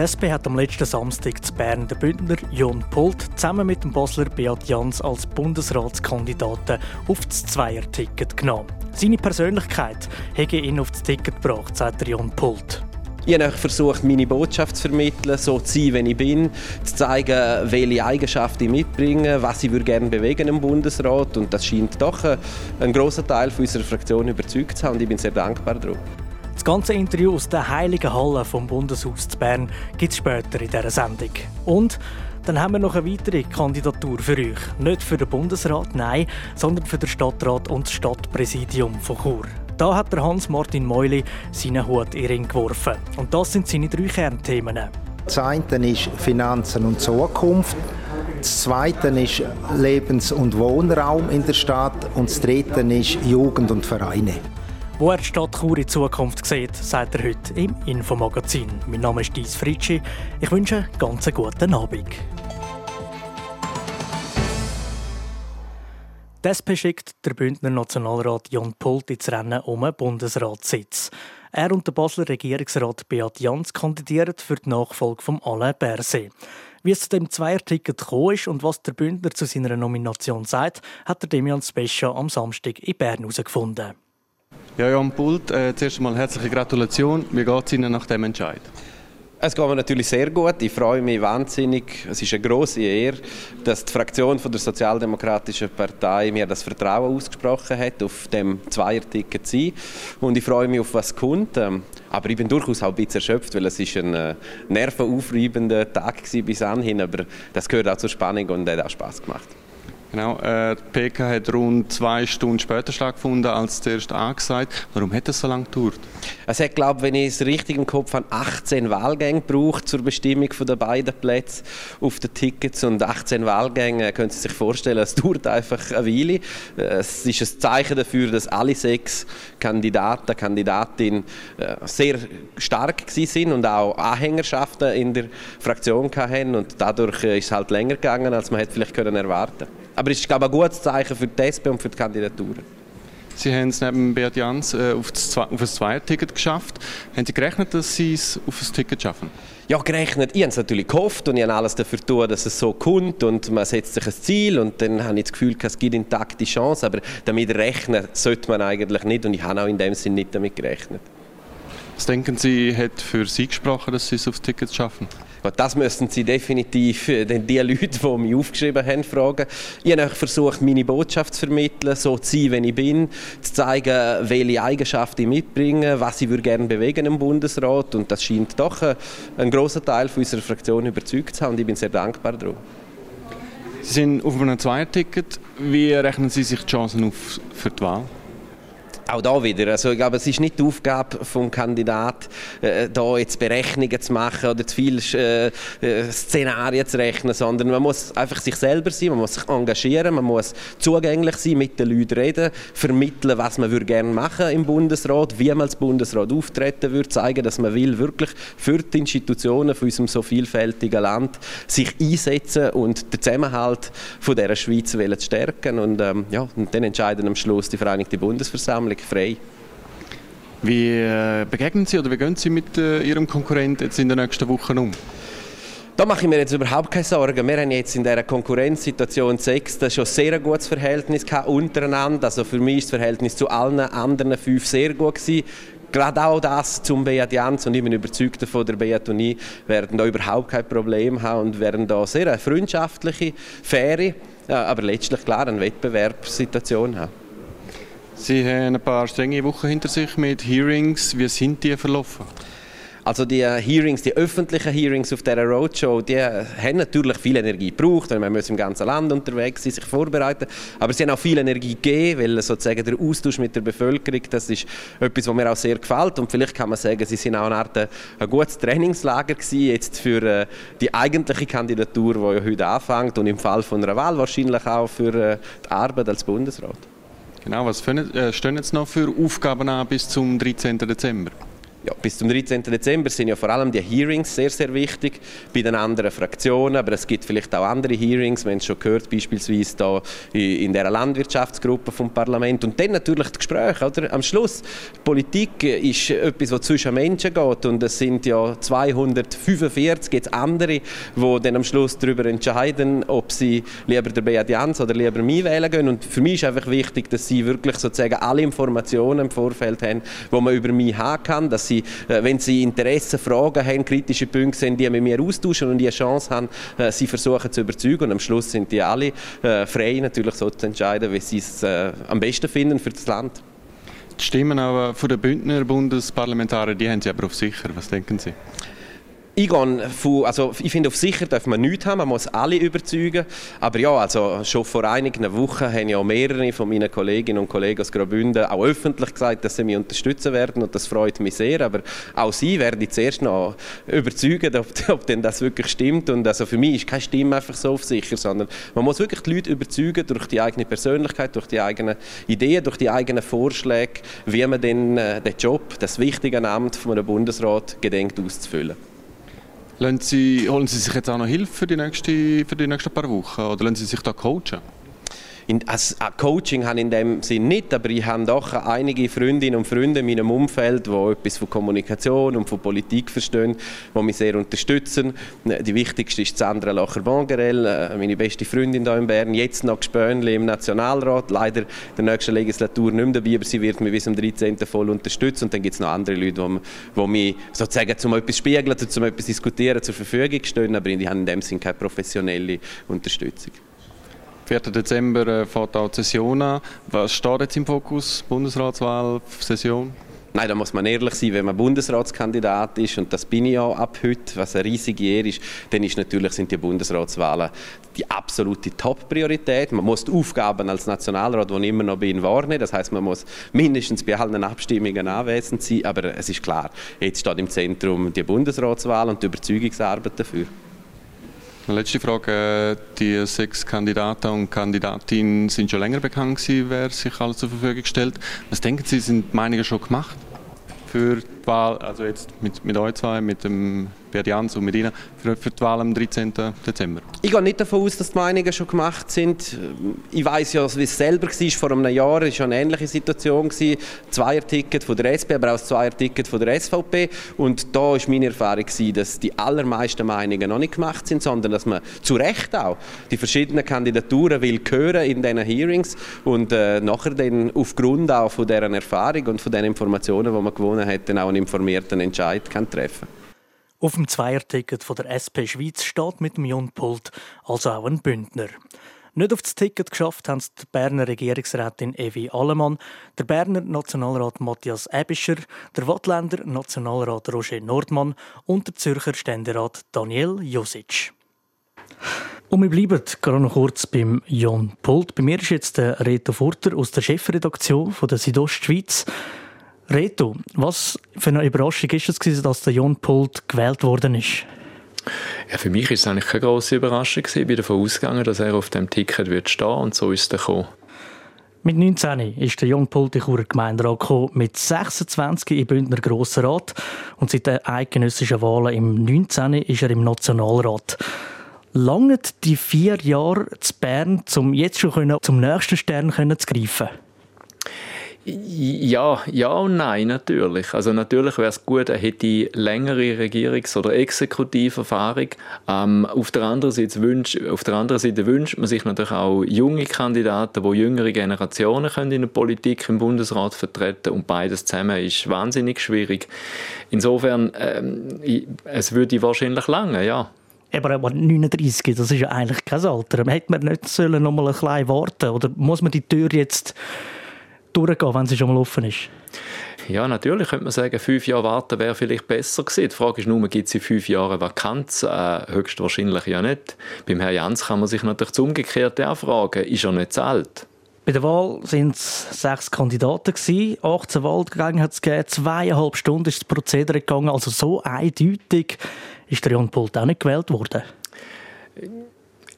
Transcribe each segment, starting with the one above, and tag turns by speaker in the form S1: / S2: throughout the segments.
S1: Die SP hat am letzten Samstag zu Bern den Bündner Jon Pult zusammen mit dem Basler Beat Jans als Bundesratskandidaten auf das Zweier-Ticket genommen. Seine Persönlichkeit hätte ihn auf das Ticket gebracht, sagt Jon Pult.
S2: Ich habe versucht, meine Botschaft zu vermitteln, so zu sein, wie ich bin, zu zeigen, welche Eigenschaften ich mitbringe, was ich gerne bewegen im Bundesrat. Und das scheint doch ein großer Teil unserer Fraktion überzeugt zu haben und ich bin sehr dankbar dafür.
S1: Das ganze Interview aus der Heiligen Halle vom Bundeshaus zu Bern gibt es später in dieser Sendung. Und dann haben wir noch eine weitere Kandidatur für euch. Nicht für den Bundesrat, nein, sondern für den Stadtrat und das Stadtpräsidium von Chur. Da hat der Hans-Martin Meuli seinen Hut in Ring geworfen. Und das sind seine drei Kernthemen.
S3: Das eine ist Finanzen und Zukunft. Das zweite ist Lebens- und Wohnraum in der Stadt. Und das dritte ist Jugend und Vereine.
S1: Wo er die Stadt Chur in Zukunft sieht, sagt er heute im Infomagazin. Mein Name ist Dies Fritschi. Ich wünsche einen ganz guten Abend. Die SP der Bündner Nationalrat Jan Pult ins Rennen um einen Bundesratssitz. Er und der Basler Regierungsrat Beat Jans kandidieren für die Nachfolge von Alain Berset. Wie es zu dem Zweierticket gekommen ist und was der Bündner zu seiner Nomination sagt, hat der Demian Spescha am Samstag in Bern herausgefunden.
S4: Ja, Jan Pult, äh, zuerst einmal herzliche Gratulation. Wie geht es Ihnen nach dem Entscheid?
S2: Es geht mir natürlich sehr gut. Ich freue mich wahnsinnig. Es ist eine große Ehre, dass die Fraktion von der Sozialdemokratischen Partei mir das Vertrauen ausgesprochen hat, auf dem Zweierticket zu sein. Und ich freue mich auf was kommt. Ähm, aber ich bin durchaus auch ein bisschen erschöpft, weil es ist ein äh, nervenaufreibender Tag war bis anhin. Aber das gehört auch zur Spannung und hat auch Spaß gemacht.
S4: Genau, äh, die PK hat rund zwei Stunden später stattgefunden als zuerst angesagt. Warum hat es so lange gedauert?
S2: Es hat, glaube wenn ich es richtig im Kopf habe, 18 Wahlgänge gebraucht zur Bestimmung der beiden Plätze auf den Tickets. Und 18 Wahlgänge, können Sie sich vorstellen, es dauert einfach eine Weile. Es ist ein Zeichen dafür, dass alle sechs Kandidaten, Kandidatinnen äh, sehr stark sind und auch Anhängerschaften in der Fraktion hatten. Und dadurch ist es halt länger gegangen, als man hätte vielleicht erwarten können. Aber es ist, glaube ich, ein gutes Zeichen für die SP und für die Kandidaturen.
S4: Sie haben es neben Beat Jans äh, auf, das, auf ein Zweierticket geschafft. Haben Sie gerechnet, dass Sie es auf ein Ticket schaffen?
S2: Ja, gerechnet. Ich habe es natürlich gehofft und ich habe alles dafür getan, dass es so kommt und man setzt sich ein Ziel und dann habe ich das Gefühl, es gibt intakte Chance, aber damit rechnen sollte man eigentlich nicht und ich habe auch in dem Sinne nicht damit gerechnet.
S4: Was denken Sie, hat für Sie gesprochen, dass Sie es aufs Ticket schaffen?
S2: Das müssen Sie definitiv äh, die Leute, die mich aufgeschrieben haben, fragen. Ich habe versucht, meine Botschaft zu vermitteln, so zu sein, wie ich bin, zu zeigen, welche Eigenschaften ich mitbringe, was ich gerne bewegen im Bundesrat. Und das scheint doch äh, ein großer Teil unserer Fraktion überzeugt zu haben. Und ich bin sehr dankbar darum.
S4: Sie sind auf einem Zweierticket. Wie rechnen Sie sich die Chancen auf für die Wahl?
S2: Auch da wieder, also ich glaube, es ist nicht die Aufgabe des Kandidaten, äh, da jetzt Berechnungen zu machen oder zu viele äh, äh, Szenarien zu rechnen, sondern man muss einfach sich selber sein, man muss sich engagieren, man muss zugänglich sein, mit den Leuten reden, vermitteln, was man würde gerne machen im Bundesrat, wie man als Bundesrat auftreten würde, zeigen, dass man will wirklich für die Institutionen von unserem so vielfältigen Land sich einsetzen und den Zusammenhalt von dieser Schweiz stärken. Und, ähm, ja, und dann entscheiden am Schluss die Vereinigte Bundesversammlung frei.
S4: Wie äh, begegnen Sie oder wie gehen Sie mit äh, Ihrem Konkurrenten jetzt in den nächsten Wochen um?
S2: Da mache ich mir jetzt überhaupt keine Sorgen. Wir haben jetzt in dieser Konkurrenzsituation sechs schon sehr ein gutes Verhältnis untereinander. Also für mich ist das Verhältnis zu allen anderen fünf sehr gut gewesen. Gerade auch das zum Beat Jans und ich bin überzeugt davon, der Beat und ich werden da überhaupt kein Problem haben und werden da sehr eine freundschaftliche, faire, aber letztlich klar eine Wettbewerbssituation haben.
S4: Sie haben ein paar strenge Wochen hinter sich mit Hearings. Wie sind die verlaufen?
S2: Also die Hearings, die öffentlichen Hearings auf dieser Roadshow, die haben natürlich viel Energie gebraucht, weil man muss im ganzen Land unterwegs sein, sich vorbereiten. Aber sie haben auch viel Energie gegeben, weil sozusagen der Austausch mit der Bevölkerung, das ist etwas, was mir auch sehr gefällt. Und vielleicht kann man sagen, sie sind auch eine Art ein gutes Trainingslager gewesen, jetzt für äh, die eigentliche Kandidatur, die ja heute anfängt und im Fall von einer Wahl wahrscheinlich auch für äh, die Arbeit als Bundesrat.
S4: Genau, was äh, stehen jetzt noch für Aufgaben an bis zum 13. Dezember?
S2: Ja, bis zum 13. Dezember sind ja vor allem die Hearings sehr, sehr wichtig bei den anderen Fraktionen, aber es gibt vielleicht auch andere Hearings, wir haben es schon gehört, beispielsweise da in der Landwirtschaftsgruppe vom Parlament und dann natürlich die Gespräche, oder? Am Schluss, Politik ist etwas, was zwischen Menschen geht und es sind ja 245 jetzt andere, die dann am Schluss darüber entscheiden, ob sie lieber der Beat Jans oder lieber mich wählen gehen und für mich ist einfach wichtig, dass sie wirklich sozusagen alle Informationen im Vorfeld haben, die man über mich haben kann, dass sie, äh, wenn sie Interesse, Fragen haben, kritische Punkte sind, die mit mir austauschen und die eine Chance haben, äh, sie versuchen zu überzeugen. Und am Schluss sind die alle äh, frei, natürlich so zu entscheiden, wie sie es am besten finden für das Land.
S4: Die Stimmen aber von den Bündner Bundesparlamentarier, die haben Sie aber auf sicher. Was denken Sie?
S2: Ich, von, also ich finde, auf sicher darf man nichts haben, man muss alle überzeugen. Aber ja, also schon vor einigen Wochen haben ja mehrere von meinen Kolleginnen und Kollegen aus Graubünden auch öffentlich gesagt, dass sie mich unterstützen werden und das freut mich sehr. Aber auch sie werden zuerst noch überzeugen, ob, ob denn das wirklich stimmt. Und also für mich ist keine Stimme einfach so auf sicher, sondern man muss wirklich die Leute überzeugen durch die eigene Persönlichkeit, durch die eigenen Ideen, durch die eigenen Vorschläge, wie man denn äh, den Job, das wichtige Amt von einem Bundesrat gedenkt auszufüllen.
S4: Sie, holen Sie sich jetzt auch noch Hilfe für die, nächste, für die nächsten paar Wochen oder lassen Sie sich da coachen?
S2: In, als Coaching habe ich in dem Sinn nicht, aber ich habe doch einige Freundinnen und Freunde in meinem Umfeld, die etwas von Kommunikation und von Politik verstehen, die mich sehr unterstützen. Die wichtigste ist Sandra Lacher-Bongerel, äh, meine beste Freundin hier in Bern, jetzt noch Gespönli im Nationalrat, leider in der nächsten Legislatur nicht mehr dabei, aber sie wird mich bis zum 13. voll unterstützen und dann gibt es noch andere Leute, die, die mich sozusagen zum etwas spiegeln, zum etwas diskutieren zur Verfügung stehen, aber ich habe in dem Sinn keine professionelle Unterstützung.
S4: 4. Dezember äh, fährt auch die Session an. Was steht jetzt im Fokus? Bundesratswahl, Session?
S2: Nein, da muss man ehrlich sein, wenn man Bundesratskandidat ist, und das bin ich ja ab heute, was eine riesige Ehre ist, dann ist natürlich, sind die Bundesratswahlen die absolute Top-Priorität. Man muss die Aufgaben als Nationalrat, die ich immer noch bin, wahrnehmen. Das heißt, man muss mindestens bei allen Abstimmungen anwesend sein. Aber es ist klar, jetzt steht im Zentrum die Bundesratswahl und die Überzeugungsarbeit dafür.
S4: Letzte Frage. Die sechs Kandidaten und Kandidatinnen sind schon länger bekannt gewesen, wer sich alles zur Verfügung stellt. Was denken Sie, sind Meinungen schon gemacht für die Wahl, also jetzt mit, mit euch zwei, mit dem Berdianz und mit Ihnen für, für, die Wahl am 13. Dezember?
S2: Ich gehe nicht davon aus, dass die Meinungen schon gemacht sind. Ich weiß ja, wie es selber war. Vor einem Jahr war es eine ähnliche Situation. Zweier-Ticket von der SP, aber auch das Zweier-Ticket von der SVP. Und da war meine Erfahrung, dass die allermeisten Meinungen noch nicht gemacht sind, sondern dass man zu Recht auch die verschiedenen Kandidaturen will hören in diesen Hearings und äh, nachher dann aufgrund auch von deren Erfahrung und von den Informationen, die man gewonnen hat, dann auch einen informierten Entscheid kann treffen kann.
S1: Auf dem Zweierticket von der SP Schweiz steht mit dem Jon-Pult also auch ein Bündner. Nicht auf das Ticket geschafft haben es die Berner Regierungsrätin Evi Allemann, der Berner Nationalrat Matthias Ebischer, der Wattländer Nationalrat Roger Nordmann und der Zürcher Ständerat Daniel Josic. Und wir bleiben gerade noch kurz beim Jon Pult. Bei mir ist jetzt der Reto Furter aus der Chefredaktion von der Südostschweiz. Reto, was für eine Überraschung ist es, dass der Jon Pult gewählt worden ist?
S5: Ja, für mich ist es eigentlich keine große Überraschung. Ich bin davon ausgegangen, dass er auf dem Ticket wird stehen und so ist er gekommen.
S1: Mit 19 ist der Jon Pult in Churer Gemeinderat gekommen, mit 26 im Bündner Grossen Rat und seit den eidgenössischen Wahlen im 19 ist er im Nationalrat. Langt die vier Jahre zu Bern, um jetzt schon zum nächsten Stern zu greifen?
S5: Ja, ja und nein, natürlich. Also natürlich wäre es gut, er hätte längere Regierungs- oder Exekutiverfahrung. Ähm, auf, der anderen Seite wünscht, auf der anderen Seite wünscht man sich natürlich auch junge Kandidaten, die jüngere Generationen können in der Politik im Bundesrat vertreten und beides zusammen ist wahnsinnig schwierig. Insofern, ähm, es würde wahrscheinlich lange, ja.
S1: Aber, aber 39, das ist ja eigentlich kein Alter. Hätte man nicht sollen noch mal ein bisschen warten oder muss man die Tür jetzt durchgehen, wenn sie schon mal offen ist?
S5: Ja, natürlich könnte man sagen, fünf Jahre warten wäre vielleicht besser gewesen. Die Frage ist nur, gibt es in fünf Jahren Vakanz? Äh, höchstwahrscheinlich ja nicht. Beim Herrn Jans kann man sich natürlich das Umgekehrte auch fragen, ist er nicht zu alt?
S1: Bei der Wahl waren es sechs Kandidaten. 18 Wahlgänge hat es gegeben. Zweieinhalb Stunden ist das Prozedere gegangen. Also so eindeutig ist der Jan Pult auch nicht gewählt worden.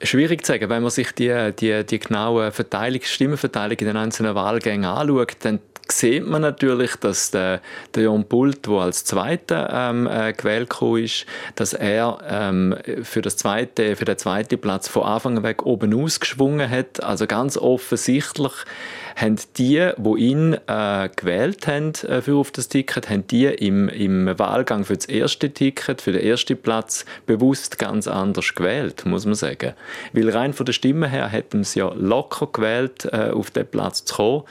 S5: Schwierig zu sagen, wenn man sich die, die, die genaue Verteilung, Stimmenverteilung in den einzelnen Wahlgängen anschaut, dann sieht man natürlich, dass der, der Jon Pult, der als Zweiter ähm, äh, gewählt ist, dass er ähm, für, das zweite, für den zweiten Platz von Anfang weg oben ausgeschwungen hat. Also ganz offensichtlich haben die, die ihn äh, gewählt haben äh, für auf das Ticket, haben die im, im Wahlgang für das erste Ticket, für den ersten Platz bewusst ganz anders gewählt, muss man sagen. Weil rein von der Stimme her hätten sie ja locker gewählt, äh, auf den Platz zu kommen.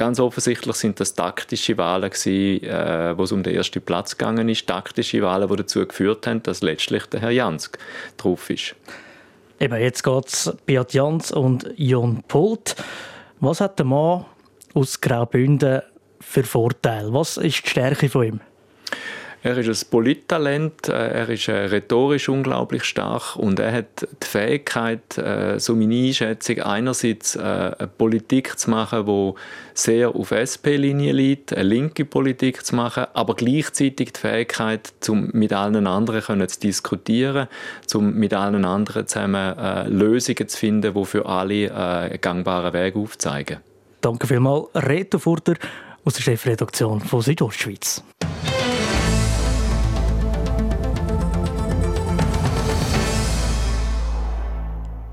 S5: Ganz offensichtlich sind das taktische Wahlen gewesen, äh, wo es um den ersten Platz gegangen ist. Taktische Wahlen, die dazu geführt haben, dass letztlich der Herr Jansk drauf ist.
S1: Eben, jetzt geht es Beat Jans und Jon Pult. Was hat der Mann aus Graubünden für Vorteile? Was ist die Stärke von ihm?
S5: Er ist ein Polittalent, äh, er ist äh, rhetorisch unglaublich stark und er hat die Fähigkeit, äh, so meine Einschätzung, einerseits eine Politik zu machen, die sehr auf SP-Linie liegt, eine linke Politik zu machen, aber gleichzeitig die Fähigkeit, mit allen anderen zu diskutieren, um mit allen anderen zusammen Lösungen zu finden, die für alle einen gangbaren Weg aufzeigen.
S1: Danke vielmals, Reto Furter aus der Chefredaktion von Südostschweiz.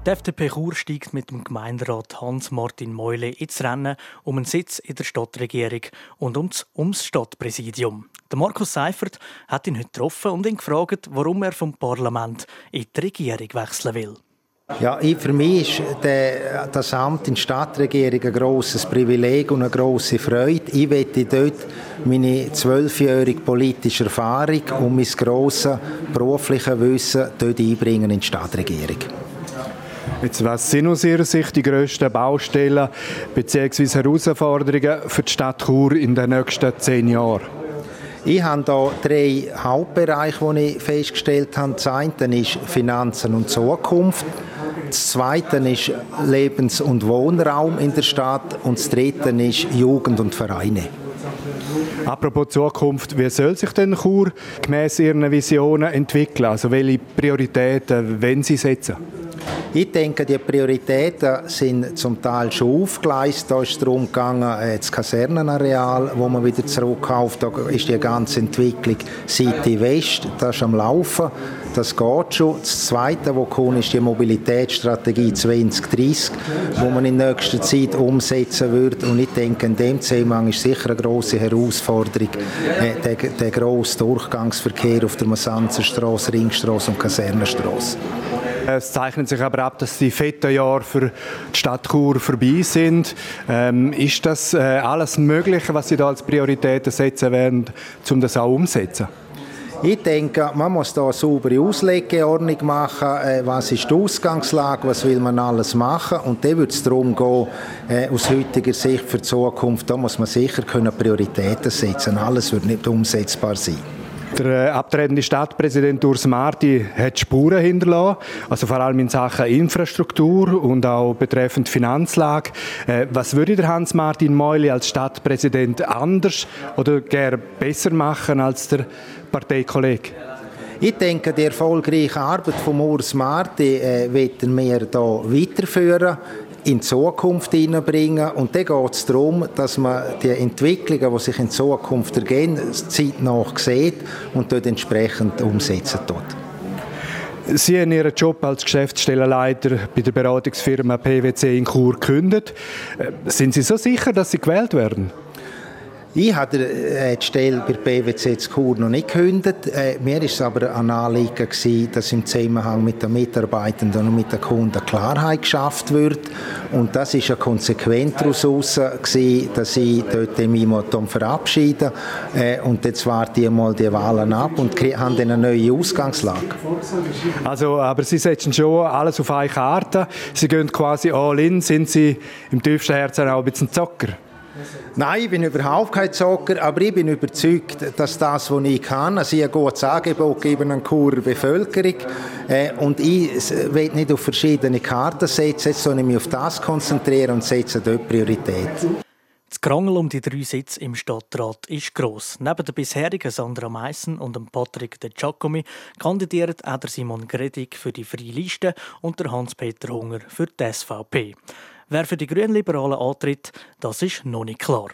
S1: Die FDP Chur steigt mit dem Gemeinderat Hans-Martin Meule ins Rennen um einen Sitz in der Stadtregierung und ums, ums Stadtpräsidium. Der Markus Seifert hat ihn heute getroffen und ihn gefragt, warum er vom Parlament in die Regierung wechseln will.
S3: Ja, für mich ist der, das Amt in der Stadtregierung ein grosses Privileg und eine grosse Freude. Ich möchte dort meine zwölfjährige politische Erfahrung und mein grosses berufliches Wissen dort einbringen in die Stadtregierung.
S6: Jetzt, was sind aus Ihrer Sicht die grössten Baustellen bzw. Herausforderungen für die Stadt Chur in den nächsten zehn Jahren?
S3: Ich habe hier drei Hauptbereiche, die ich festgestellt habe. Das eine ist Finanzen und Zukunft. Das zweite ist Lebens- und Wohnraum in der Stadt. Und das dritte ist Jugend und Vereine.
S6: Apropos Zukunft, wie soll sich denn Chur gemäß Ihren Visionen entwickeln? Also welche Prioritäten wenn Sie setzen?
S3: Ich denke, die Prioritäten sind zum Teil schon aufgeleistet. Da ist es darum gegangen, äh, das Kasernenareal, wo man wieder zurückkauft. Da ist die ganze Entwicklung City West, das ist am Laufen. Das geht schon. Das Zweite, was kommt, ist die Mobilitätsstrategie 2030, wo man in nächster Zeit umsetzen wird. Und ich denke, in dem Zusammenhang ist sicher eine grosse Herausforderung äh, der, der grosse Durchgangsverkehr auf der Massanzerstraße, Ringstraße und Kasernenstraße.
S6: Es zeichnet sich aber ab, dass die fetten Jahre für die Stadt Chur vorbei sind. Ähm, ist das äh, alles Mögliche, was Sie da als Prioritäten setzen werden, um das auch umzusetzen?
S3: Ich denke, man muss da eine saubere Auslegeordnung machen. Äh, was ist die Ausgangslage? Was will man alles machen? Und dann wird es darum gehen, äh, aus heutiger Sicht für die Zukunft, da muss man sicher können Prioritäten setzen. Alles wird nicht umsetzbar sein.
S6: Der äh, abtretende Stadtpräsident Urs Marti hat Spuren hinterlassen, also vor allem in Sachen Infrastruktur und auch betreffend Finanzlage. Äh, was würde der Hans-Martin Meuli als Stadtpräsident anders oder gerne besser machen als der Parteikollege?
S3: Ich denke, die erfolgreiche Arbeit von Urs Marti äh, werden wir hier weiterführen in die Zukunft hineinbringen. Und dann geht es darum, dass man die Entwicklungen, die sich in Zukunft ergeben, zeitnah sieht und dort entsprechend umsetzen tut.
S6: Sie haben Ihren Job als Geschäftsstellenleiter bei der Beratungsfirma PwC in Chur gekündigt. Äh, sind Sie so sicher, dass Sie gewählt werden?
S3: Ich habe äh, die Stelle bei PwC zu Chur noch nicht gekündigt. Äh, mir war es aber ein Anliegen, dass im Zusammenhang mit den Mitarbeitenden und mit den Kunden Klarheit geschafft wird. Und das ist eine Konsequenz daraus, dass ich dort mich verabschieden äh, Und jetzt warte ich mal die Wahlen ab und haben eine neue Ausgangslage.
S6: Also, aber Sie setzen schon alles auf eine Karte. Sie gehen quasi all in. Sind Sie im tiefsten Herzen auch ein bisschen Zocker?
S3: Nein, ich bin überhaupt kein Zocker, aber ich bin überzeugt, dass das, was ich kann, also ich ein gutes Angebot geben an Churer Bevölkerung äh, und ich will nicht auf verschiedene Karten setzen, sondern mich auf das konzentrieren und setze dort Priorität.
S1: Das Krangel um die drei Sitze im Stadtrat ist gross. Neben der bisherigen Sandra Meissen und dem Patrick De Giacomi kandidiert auch der Simon Gredig für die Freie Liste und der Hans-Peter Hunger für die SVP. Wer für die Grünliberalen antritt, das ist noch nicht klar.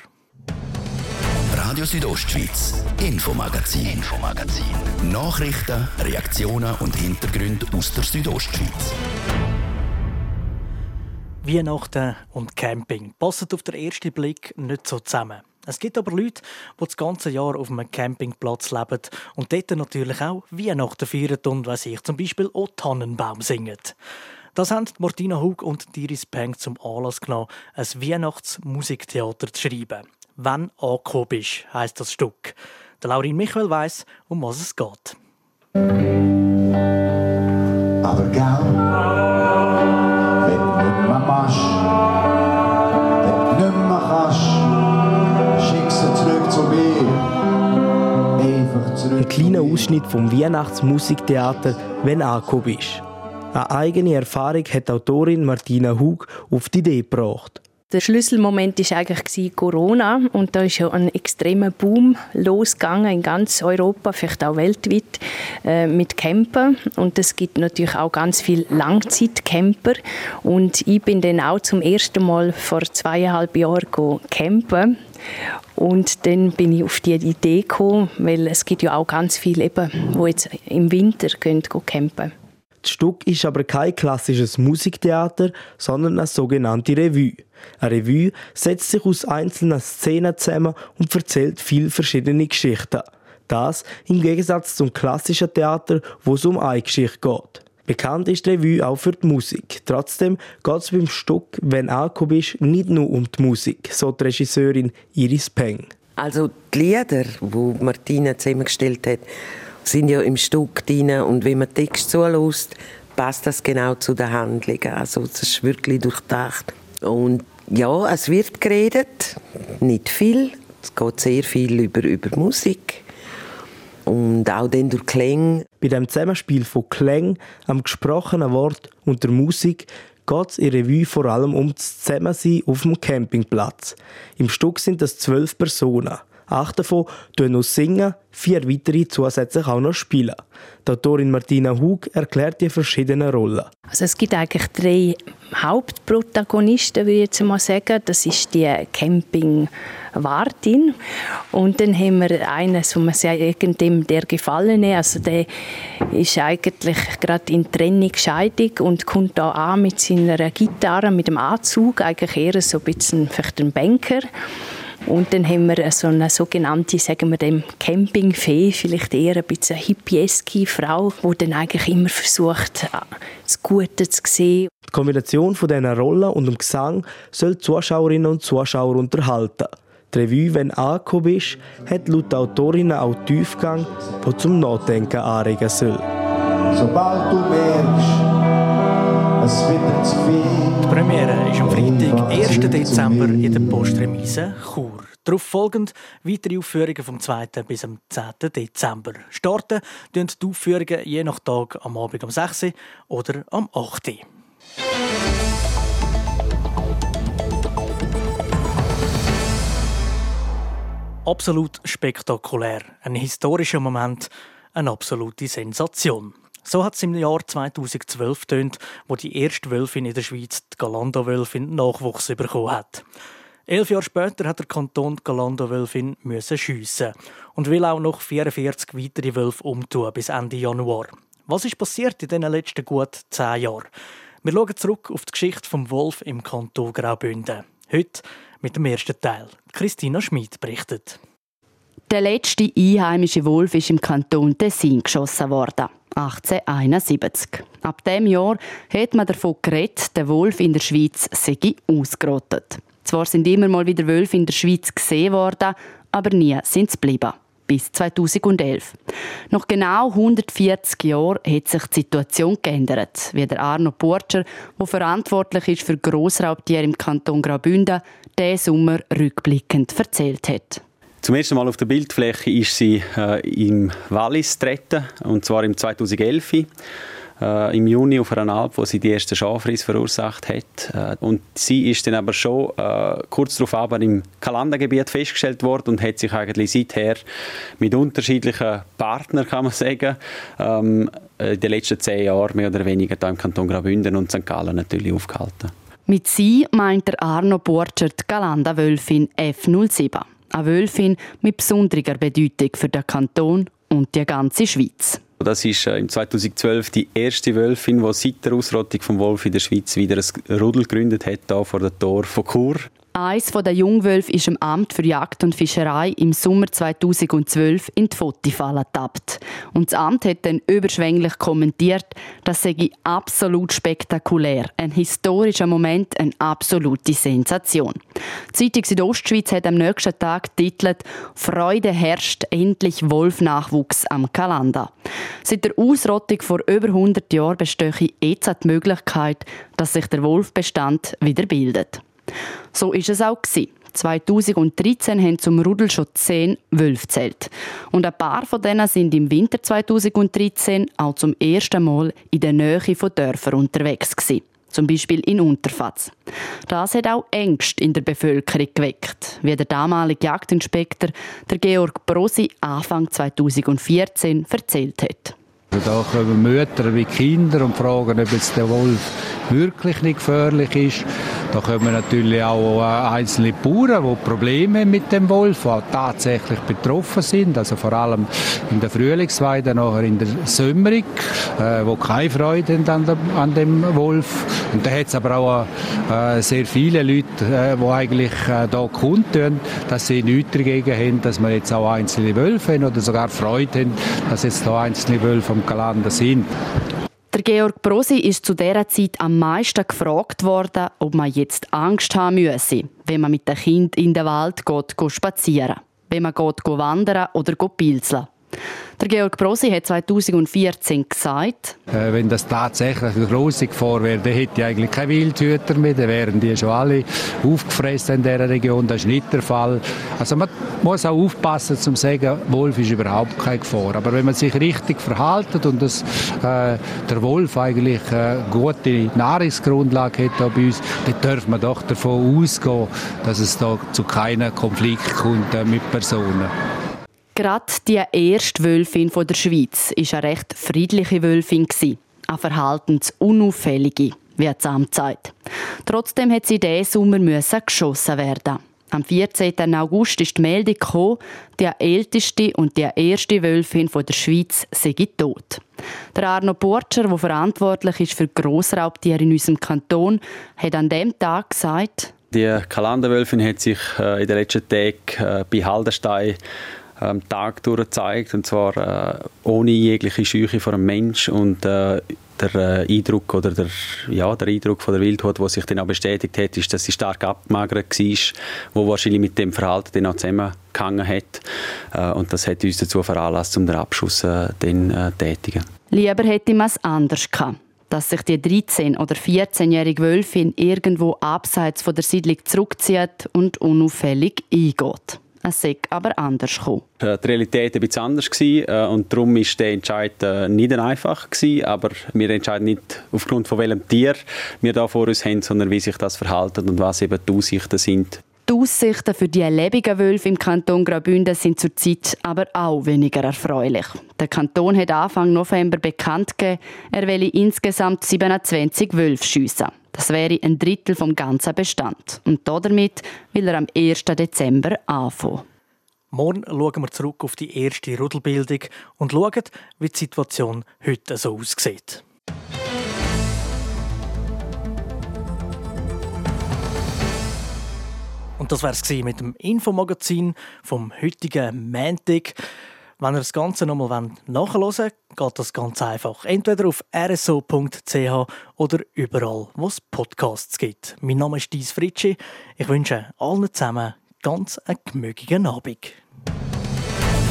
S7: Radio Südostschweiz, Infomagazin, Infomagazin. Nachrichten, Reaktionen und Hintergründe aus der Südostschweiz.
S1: Weihnachten und Camping passen auf den ersten Blick nicht so zusammen. Es gibt aber Leute, die das ganze Jahr auf einem Campingplatz leben und dort natürlich auch Weihnachten feiern und was ich zum Beispiel auch Tannenbaum singen. Das haben Martina Hug und Iris Peng zum Anlass genommen, ein Weihnachtsmusiktheater zu schreiben. «Wenn angekommen bist», heisst das Stück. Der Laurin Michael weiss, um was es geht.
S8: Aber gell, wenn du nicht mehr machst, wenn du nicht mehr kannst, schick sie zurück zu mir. Einfach zurück
S9: Ein kleiner Ausschnitt vom Weihnachtsmusiktheater «Wenn angekommen bist». Eine eigene Erfahrung hat die Autorin Martina Hug auf die Idee gebracht.
S10: Der Schlüsselmoment war eigentlich Corona und da ist ja ein extremer Boom losgegangen in ganz Europa, vielleicht auch weltweit äh, mit Camper und es gibt natürlich auch ganz viele Langzeitcamper und ich bin dann auch zum ersten Mal vor zweieinhalb Jahren campen und dann bin ich auf die Idee gekommen, weil es gibt ja auch ganz viele eben, wo jetzt im Winter gehen, gehen campen.
S9: Das Stück ist aber kein klassisches Musiktheater, sondern eine sogenannte Revue. Eine Revue setzt sich aus einzelnen Szenen zusammen und erzählt viele verschiedene Geschichten. Das im Gegensatz zum klassischen Theater, wo es um eine Geschichte geht. Bekannt ist die Revue auch für die Musik. Trotzdem geht es beim Stück «Wenn angekommen bist» nicht nur um die Musik, so die Regisseurin Iris Peng.
S11: Also die Lieder, die Martina zusammengestellt hat, sind ja im Stück drin und wenn man den Text zulässt, passt das genau zu der Handlung. Also das ist wirklich durchdacht. Und ja, es wird geredet, nicht viel. Es geht sehr viel über, über Musik und auch dann durch Klänge.
S9: Bei dem Zusammenspiel von Klängen, am gesprochenen Wort und der Musik geht es in Revue vor allem um das Zusammensein auf dem Campingplatz. Im Stück sind das zwölf Personen. Acht davon tun noch singen, vier weitere zusätzlich auch noch spielen. Die Autorin Martina Hug erklärt die verschiedenen Rollen.
S10: Also es gibt eigentlich drei Hauptprotagonisten, würde ich jetzt mal sagen. Das ist die Campingwartin und dann haben wir einen, so man sagt, irgendem der Gefallene, also der ist eigentlich gerade in Trennung, Scheidung und kommt da an mit seiner Gitarre, mit dem Anzug, eigentlich eher so ein bisschen vielleicht ein Banker. Und dann haben wir so eine sogenannte, sagen wir dem, Campingfee, vielleicht eher ein bisschen eine hippieske Frau, die dann eigentlich immer versucht, das Gute zu sehen.
S9: Die Kombination von diesen Rollen und dem Gesang soll die Zuschauerinnen und Zuschauer unterhalten. Die Revue «Wenn angekommen bist» hat laut der Autorinnen auch Tiefgang, der zum Nachdenken anregen soll.
S8: Sobald du merkst, es wird zu viel.
S1: Premiere ist am Freitag, 1. Dezember in der Postremise Chur. Darauf folgend weitere Aufführungen vom 2. bis am 10. Dezember. Starten tun die Aufführungen je nach Tag am Abend um 6 Uhr oder am 8 Uhr. Absolut spektakulär. Ein historischer Moment, eine absolute Sensation. So hat es im Jahr 2012 tönt, wo die erste Wölfin in der Schweiz, die Galanda-Wölfin, Nachwuchs bekommen hat. Elf Jahre später hat der Kanton die Galanda-Wölfin schiessen und will auch noch 44 weitere Wölfe umtun bis Ende Januar. Was ist passiert in den letzten gut zehn Jahren? Wir schauen zurück auf die Geschichte vom Wolf im Kanton Graubünden. Heute mit dem ersten Teil. Christina Schmid berichtet.
S12: Der letzte einheimische Wolf ist im Kanton Tessin geschossen worden. 1871. Ab dem Jahr hat man davon geredet, der Wolf in der Schweiz sei ausgerottet. Zwar sind immer mal wieder Wölfe in der Schweiz gesehen worden, aber nie sind sie geblieben. Bis 2011. Nach genau 140 Jahren hat sich die Situation geändert, wie der Arno Porcher, der verantwortlich ist für Grossraubtiere im Kanton Graubünden, diesen Sommer rückblickend erzählt hat.
S13: Zum ersten Mal auf der Bildfläche ist sie äh, im Wallis getreten, und zwar im 2011 äh, im Juni auf einer Alp, wo sie die erste Schafriss verursacht hat. Äh, und sie ist dann aber schon äh, kurz darauf aber im Kalandergebiet festgestellt worden und hat sich eigentlich seither mit unterschiedlichen Partnern, kann man sagen, ähm, in den letzten zehn Jahren mehr oder weniger da im Kanton Graubünden und St. Gallen natürlich aufgehalten.
S12: Mit sie meint der Arno Borcher die Galanda-Wölfin F07. Eine Wölfin mit besonderer Bedeutung für den Kanton und die ganze Schweiz.
S13: Das ist äh, im 2012 die erste Wölfin, die seit der Ausrottung vom Wolf in der Schweiz wieder ein Rudel gegründet hat, hier vor dem Tor von Chur.
S12: Eins der Jungwölfe ist im Amt für Jagd und Fischerei im Sommer 2012 in die Fotifalle getappt. Und das Amt hat dann überschwänglich kommentiert, das sei absolut spektakulär, ein historischer Moment, eine absolute Sensation. Die Zeitung Südostschweiz hat am nächsten Tag getitelt «Freude herrscht, endlich Wolfnachwuchs am Kalender». Seit der Ausrottung vor über 100 Jahren bestehe jetzt die Möglichkeit, dass sich der Wolfbestand wieder bildet. So ist es auch gewesen. 2013 haben zum Rudel schon zehn Wölfe gezählt. Und ein paar von denen sind im Winter 2013 auch zum ersten Mal in der Nähe von Dörfern unterwegs gewesen. Zum Beispiel in Unterfatz. Das hat auch Ängste in der Bevölkerung geweckt, wie der damalige Jagdinspektor, der Georg Brosi, Anfang 2014 erzählt hat.
S14: Da kommen Mütter wie Kinder und fragen, ob jetzt der Wolf wirklich nicht gefährlich ist. Da kommen natürlich auch äh, einzelne Bauern, die Probleme mit dem Wolf, die tatsächlich betroffen sind, also vor allem in der Frühlingsweide, nachher in der Sommerung, äh, wo keine Freude haben an, dem, Wolf. Und da hat es aber auch äh, sehr viele Leute, die eigentlich da kundtun, dass sie nichts dagegen haben, dass wir jetzt auch einzelne Wölfe haben oder sogar Freude haben, dass jetzt da einzelne Wölfe am Kalender sind.
S12: Der Georg Brosi ist zu dieser Zeit am meisten gefragt worden, ob man jetzt Angst haben müsse, wenn man mit dem Kind in den Wald geht, geht spazieren, wenn man geht, wandern oder pilzeln. Der Georg Brosi hat 2014 gesagt,
S14: äh, wenn das tatsächlich eine grosse Gefahr wäre, dann hätte ich eigentlich keine Wildhüter mehr, dann wären die schon alle aufgefressen in dieser Region. Das ist nicht der Fall. Also man muss auch aufpassen, um zu sagen, Wolf ist überhaupt keine Gefahr. Aber wenn man sich richtig verhält und das, äh, der Wolf eigentlich eine gute Nahrungsgrundlage hat bei uns, dann darf man doch davon ausgehen, dass es da zu keinem Konflikt kommt äh, mit Personen.
S12: Gerade die erste Wölfin der Schweiz war eine recht friedliche Wölfin. Eine verhaltensunauffällige, wie das Amt sagt. Trotzdem hat sie diesen Sommer geschossen werden. Am 14. August ist die Meldung gekommen, die älteste und die erste Wölfin der Schweiz sei tot. Der Arno Porcher, der verantwortlich ist für Grossraubtiere in unserem Kanton, hat an dem Tag gesagt,
S13: die Kalanderwölfin hat sich äh, in den letzten Tagen äh, bei Haldenstein am Tag durch gezeigt und zwar äh, ohne jegliche Scheuche vor einem Mensch und äh, der äh, Eindruck oder der, ja, der Eindruck von der Wildhut, der sich dann auch bestätigt hat, ist, dass sie stark abgemagert war, wo wahrscheinlich mit dem Verhalten dann auch zusammengehangen hat äh, und das hat uns dazu veranlasst, um den Abschuss äh, dann äh, tätigen.
S12: Lieber hätte man es anders gehabt dass sich die 13- oder 14-jährige Wölfin irgendwo abseits von der Siedlung zurückzieht und unauffällig eingeht. Es sei aber anders gekommen.
S13: Die Realität war ein bisschen anders äh, und darum war der Entscheid äh, nicht einfach gewesen, aber wir entscheiden nicht aufgrund von welchem Tier wir da vor uns haben, sondern wie sich das verhält und was eben die Aussichten sind.
S12: Die Aussichten für die lebenden Wölfe im Kanton Graubünden sind zurzeit aber auch weniger erfreulich. Der Kanton hat Anfang November bekannt gegeben, er will insgesamt 27 Wölfe schiessen. Das wäre ein Drittel vom ganzen Bestand. Und damit will er am 1. Dezember anfangen.
S1: Morgen schauen wir zurück auf die erste Rudelbildung und schauen, wie die Situation heute so aussieht. Und das war es mit dem Infomagazin vom heutigen Montag. Wenn ihr das Ganze nochmal nachhören wollt, geht das ganz einfach. Entweder auf rso.ch oder überall, wo es Podcasts gibt. Mein Name ist Dies Fritschi. Ich wünsche allen zusammen ganz einen gemögigen Abend.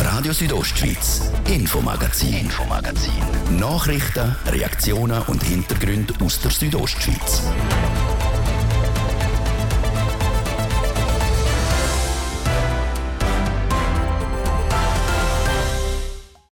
S7: Radio Südostschweiz, Infomagazin, Infomagazin. Nachrichten, Reaktionen und Hintergründe aus der Südostschweiz.